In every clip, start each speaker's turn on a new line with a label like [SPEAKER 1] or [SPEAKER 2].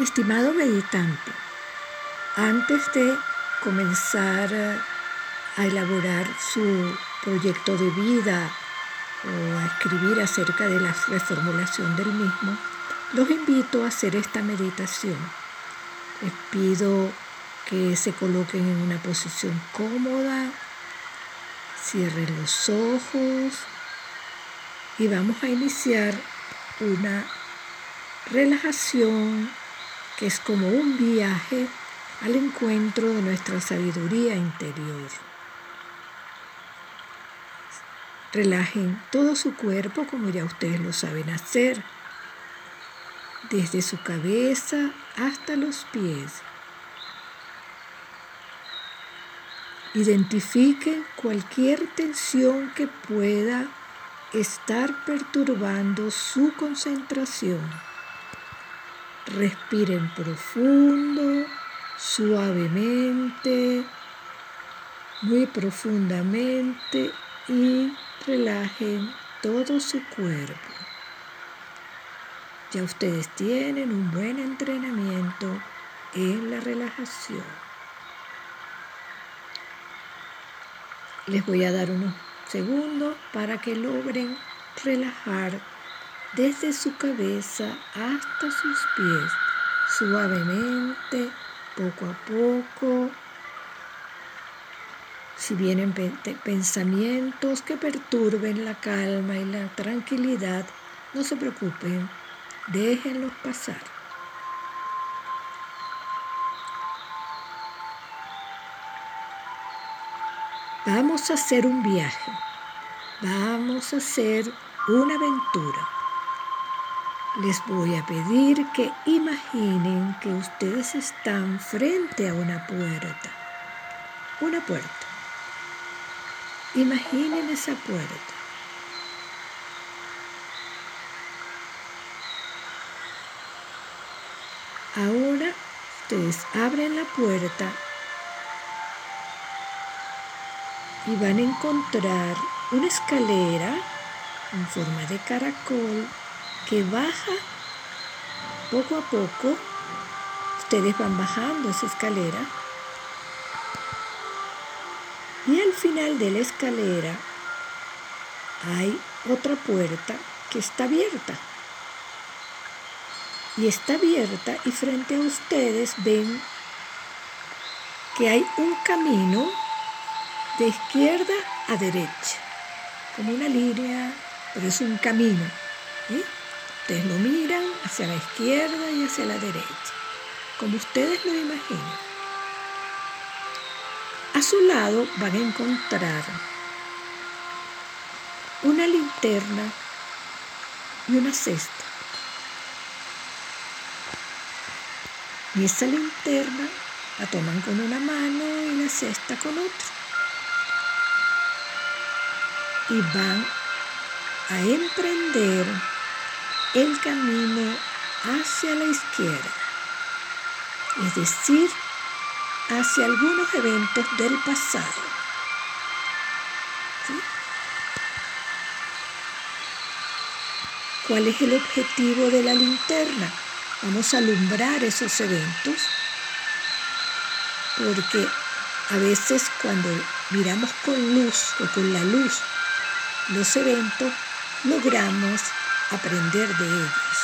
[SPEAKER 1] Estimado meditante, antes de comenzar a elaborar su proyecto de vida o a escribir acerca de la reformulación del mismo, los invito a hacer esta meditación. Les pido que se coloquen en una posición cómoda, cierren los ojos y vamos a iniciar una relajación que es como un viaje al encuentro de nuestra sabiduría interior. Relajen todo su cuerpo como ya ustedes lo saben hacer, desde su cabeza hasta los pies. Identifiquen cualquier tensión que pueda estar perturbando su concentración. Respiren profundo, suavemente, muy profundamente y relajen todo su cuerpo. Ya ustedes tienen un buen entrenamiento en la relajación. Les voy a dar unos segundos para que logren relajar desde su cabeza hasta sus pies, suavemente, poco a poco. Si vienen pensamientos que perturben la calma y la tranquilidad, no se preocupen, déjenlos pasar. Vamos a hacer un viaje, vamos a hacer una aventura les voy a pedir que imaginen que ustedes están frente a una puerta. Una puerta. Imaginen esa puerta. Ahora ustedes abren la puerta y van a encontrar una escalera en forma de caracol que baja poco a poco. Ustedes van bajando esa escalera. Y al final de la escalera hay otra puerta que está abierta. Y está abierta y frente a ustedes ven que hay un camino de izquierda a derecha, como una línea, pero es un camino. ¿eh? Ustedes lo miran hacia la izquierda y hacia la derecha, como ustedes lo imaginan. A su lado van a encontrar una linterna y una cesta. Y esa linterna la toman con una mano y la cesta con otra. Y van a emprender el camino hacia la izquierda, es decir, hacia algunos eventos del pasado. ¿Cuál es el objetivo de la linterna? Vamos a alumbrar esos eventos porque a veces cuando miramos con luz o con la luz los eventos, logramos aprender de ellos.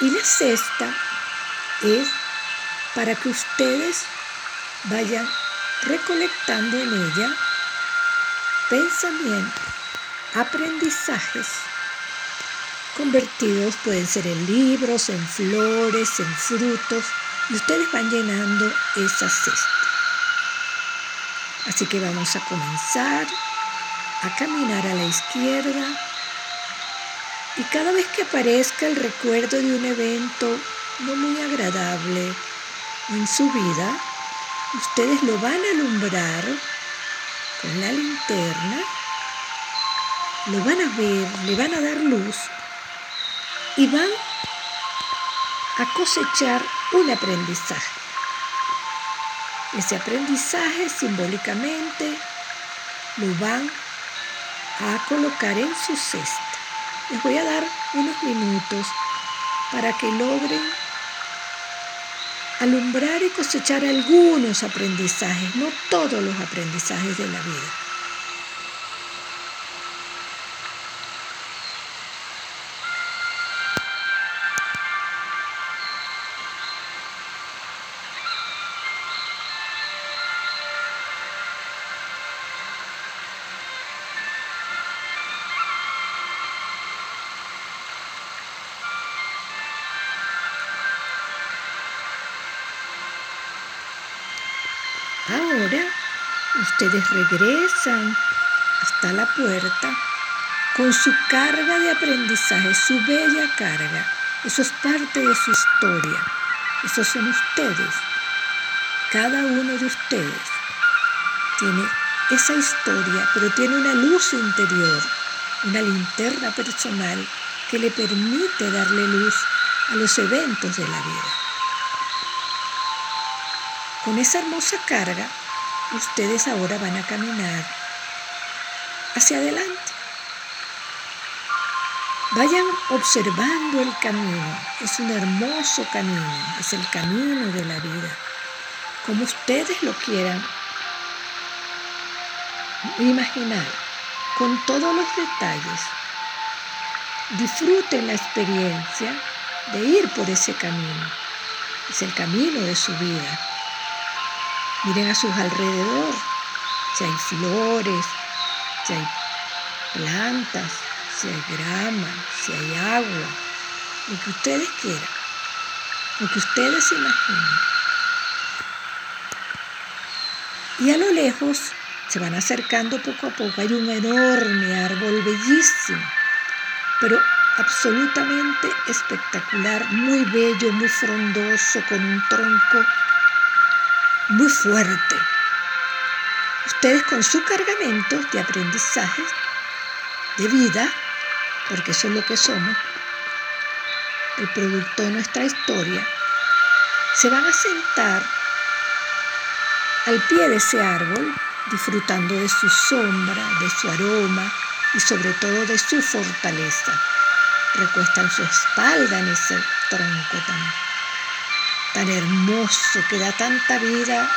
[SPEAKER 1] Y la sexta es para que ustedes vayan recolectando en ella pensamientos, aprendizajes convertidos, pueden ser en libros, en flores, en frutos, y ustedes van llenando esa cesta. Así que vamos a comenzar a caminar a la izquierda y cada vez que aparezca el recuerdo de un evento no muy agradable en su vida, ustedes lo van a alumbrar con la linterna, lo van a ver, le van a dar luz y van a cosechar un aprendizaje. Ese aprendizaje simbólicamente lo van a colocar en su cesta. Les voy a dar unos minutos para que logren alumbrar y cosechar algunos aprendizajes, no todos los aprendizajes de la vida. Ahora ustedes regresan hasta la puerta con su carga de aprendizaje, su bella carga. Eso es parte de su historia. Esos son ustedes. Cada uno de ustedes tiene esa historia, pero tiene una luz interior, una linterna personal que le permite darle luz a los eventos de la vida. Con esa hermosa carga, ustedes ahora van a caminar hacia adelante. Vayan observando el camino. Es un hermoso camino. Es el camino de la vida. Como ustedes lo quieran imaginar, con todos los detalles. Disfruten la experiencia de ir por ese camino. Es el camino de su vida. Miren a sus alrededor, si hay flores, si hay plantas, si hay grama, si hay agua, lo que ustedes quieran, lo que ustedes imaginen. Y a lo lejos se van acercando poco a poco. Hay un enorme árbol bellísimo, pero absolutamente espectacular, muy bello, muy frondoso, con un tronco muy fuerte. Ustedes con su cargamento de aprendizaje, de vida, porque eso es lo que somos, el producto de nuestra historia, se van a sentar al pie de ese árbol, disfrutando de su sombra, de su aroma y sobre todo de su fortaleza. Recuestan su espalda en ese tronco también tan hermoso, que da tanta vida.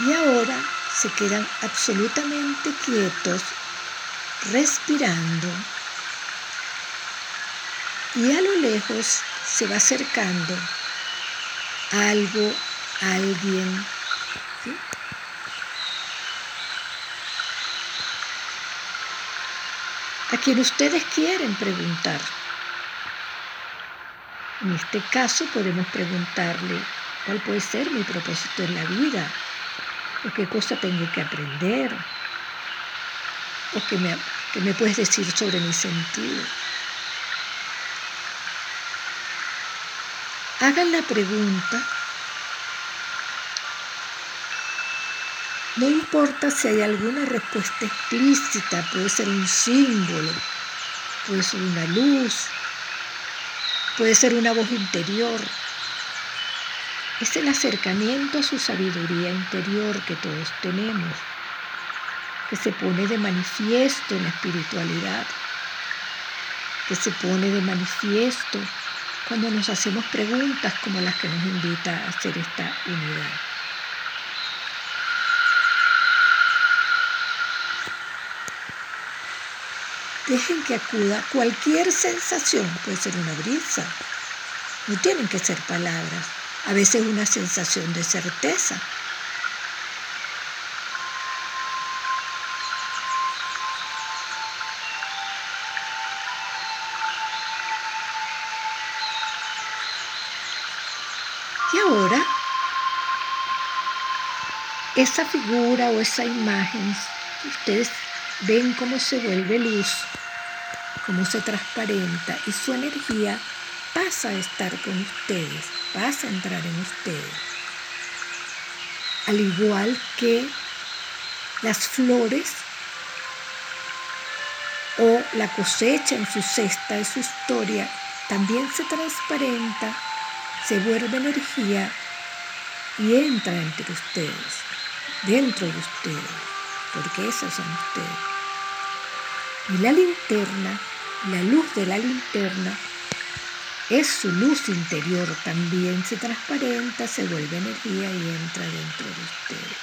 [SPEAKER 1] Y ahora se quedan absolutamente quietos, respirando. Y a lo lejos se va acercando algo, alguien. A quien ustedes quieren preguntar. En este caso podemos preguntarle cuál puede ser mi propósito en la vida, o qué cosa tengo que aprender, o qué me, puedes decir sobre mi sentido. Hagan la pregunta. No importa si hay alguna respuesta explícita, puede ser un símbolo, puede ser una luz, Puede ser una voz interior. Es el acercamiento a su sabiduría interior que todos tenemos, que se pone de manifiesto en la espiritualidad, que se pone de manifiesto cuando nos hacemos preguntas como las que nos invita a hacer esta unidad. Dejen que acuda cualquier sensación, puede ser una brisa, no tienen que ser palabras, a veces una sensación de certeza. Y ahora, esa figura o esa imagen, ustedes ven cómo se vuelve luz cómo se transparenta y su energía pasa a estar con ustedes, pasa a entrar en ustedes. Al igual que las flores o la cosecha en su cesta de su historia también se transparenta, se vuelve energía y entra entre ustedes, dentro de ustedes, porque esos son ustedes. Y la linterna la luz de la linterna es su luz interior, también se transparenta, se vuelve energía y entra dentro de usted.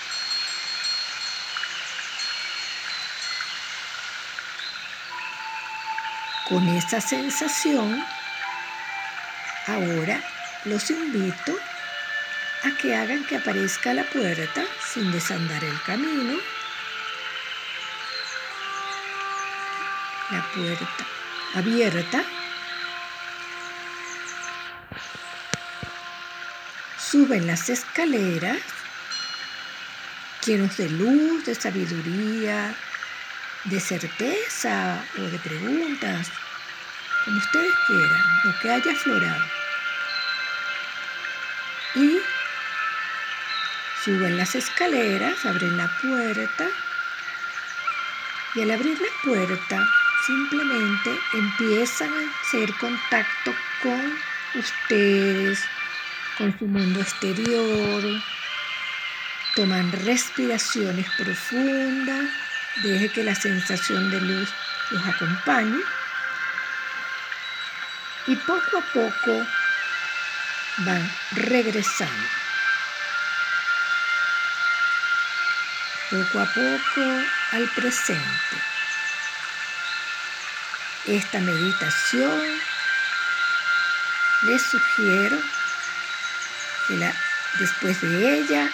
[SPEAKER 1] Con esa sensación, ahora los invito a que hagan que aparezca la puerta sin desandar el camino. La puerta abierta. Suben las escaleras llenos de luz, de sabiduría, de certeza o de preguntas, como ustedes quieran, lo que haya aflorado. Y suben las escaleras, abren la puerta y al abrir la puerta simplemente empiezan a hacer contacto con ustedes, con su mundo exterior, toman respiraciones profundas Deje que la sensación de luz los acompañe. Y poco a poco van regresando. Poco a poco al presente. Esta meditación les sugiero que después de ella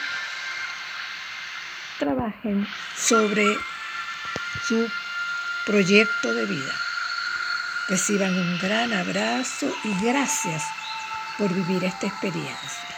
[SPEAKER 1] trabajen sobre su proyecto de vida. Reciban un gran abrazo y gracias por vivir esta experiencia.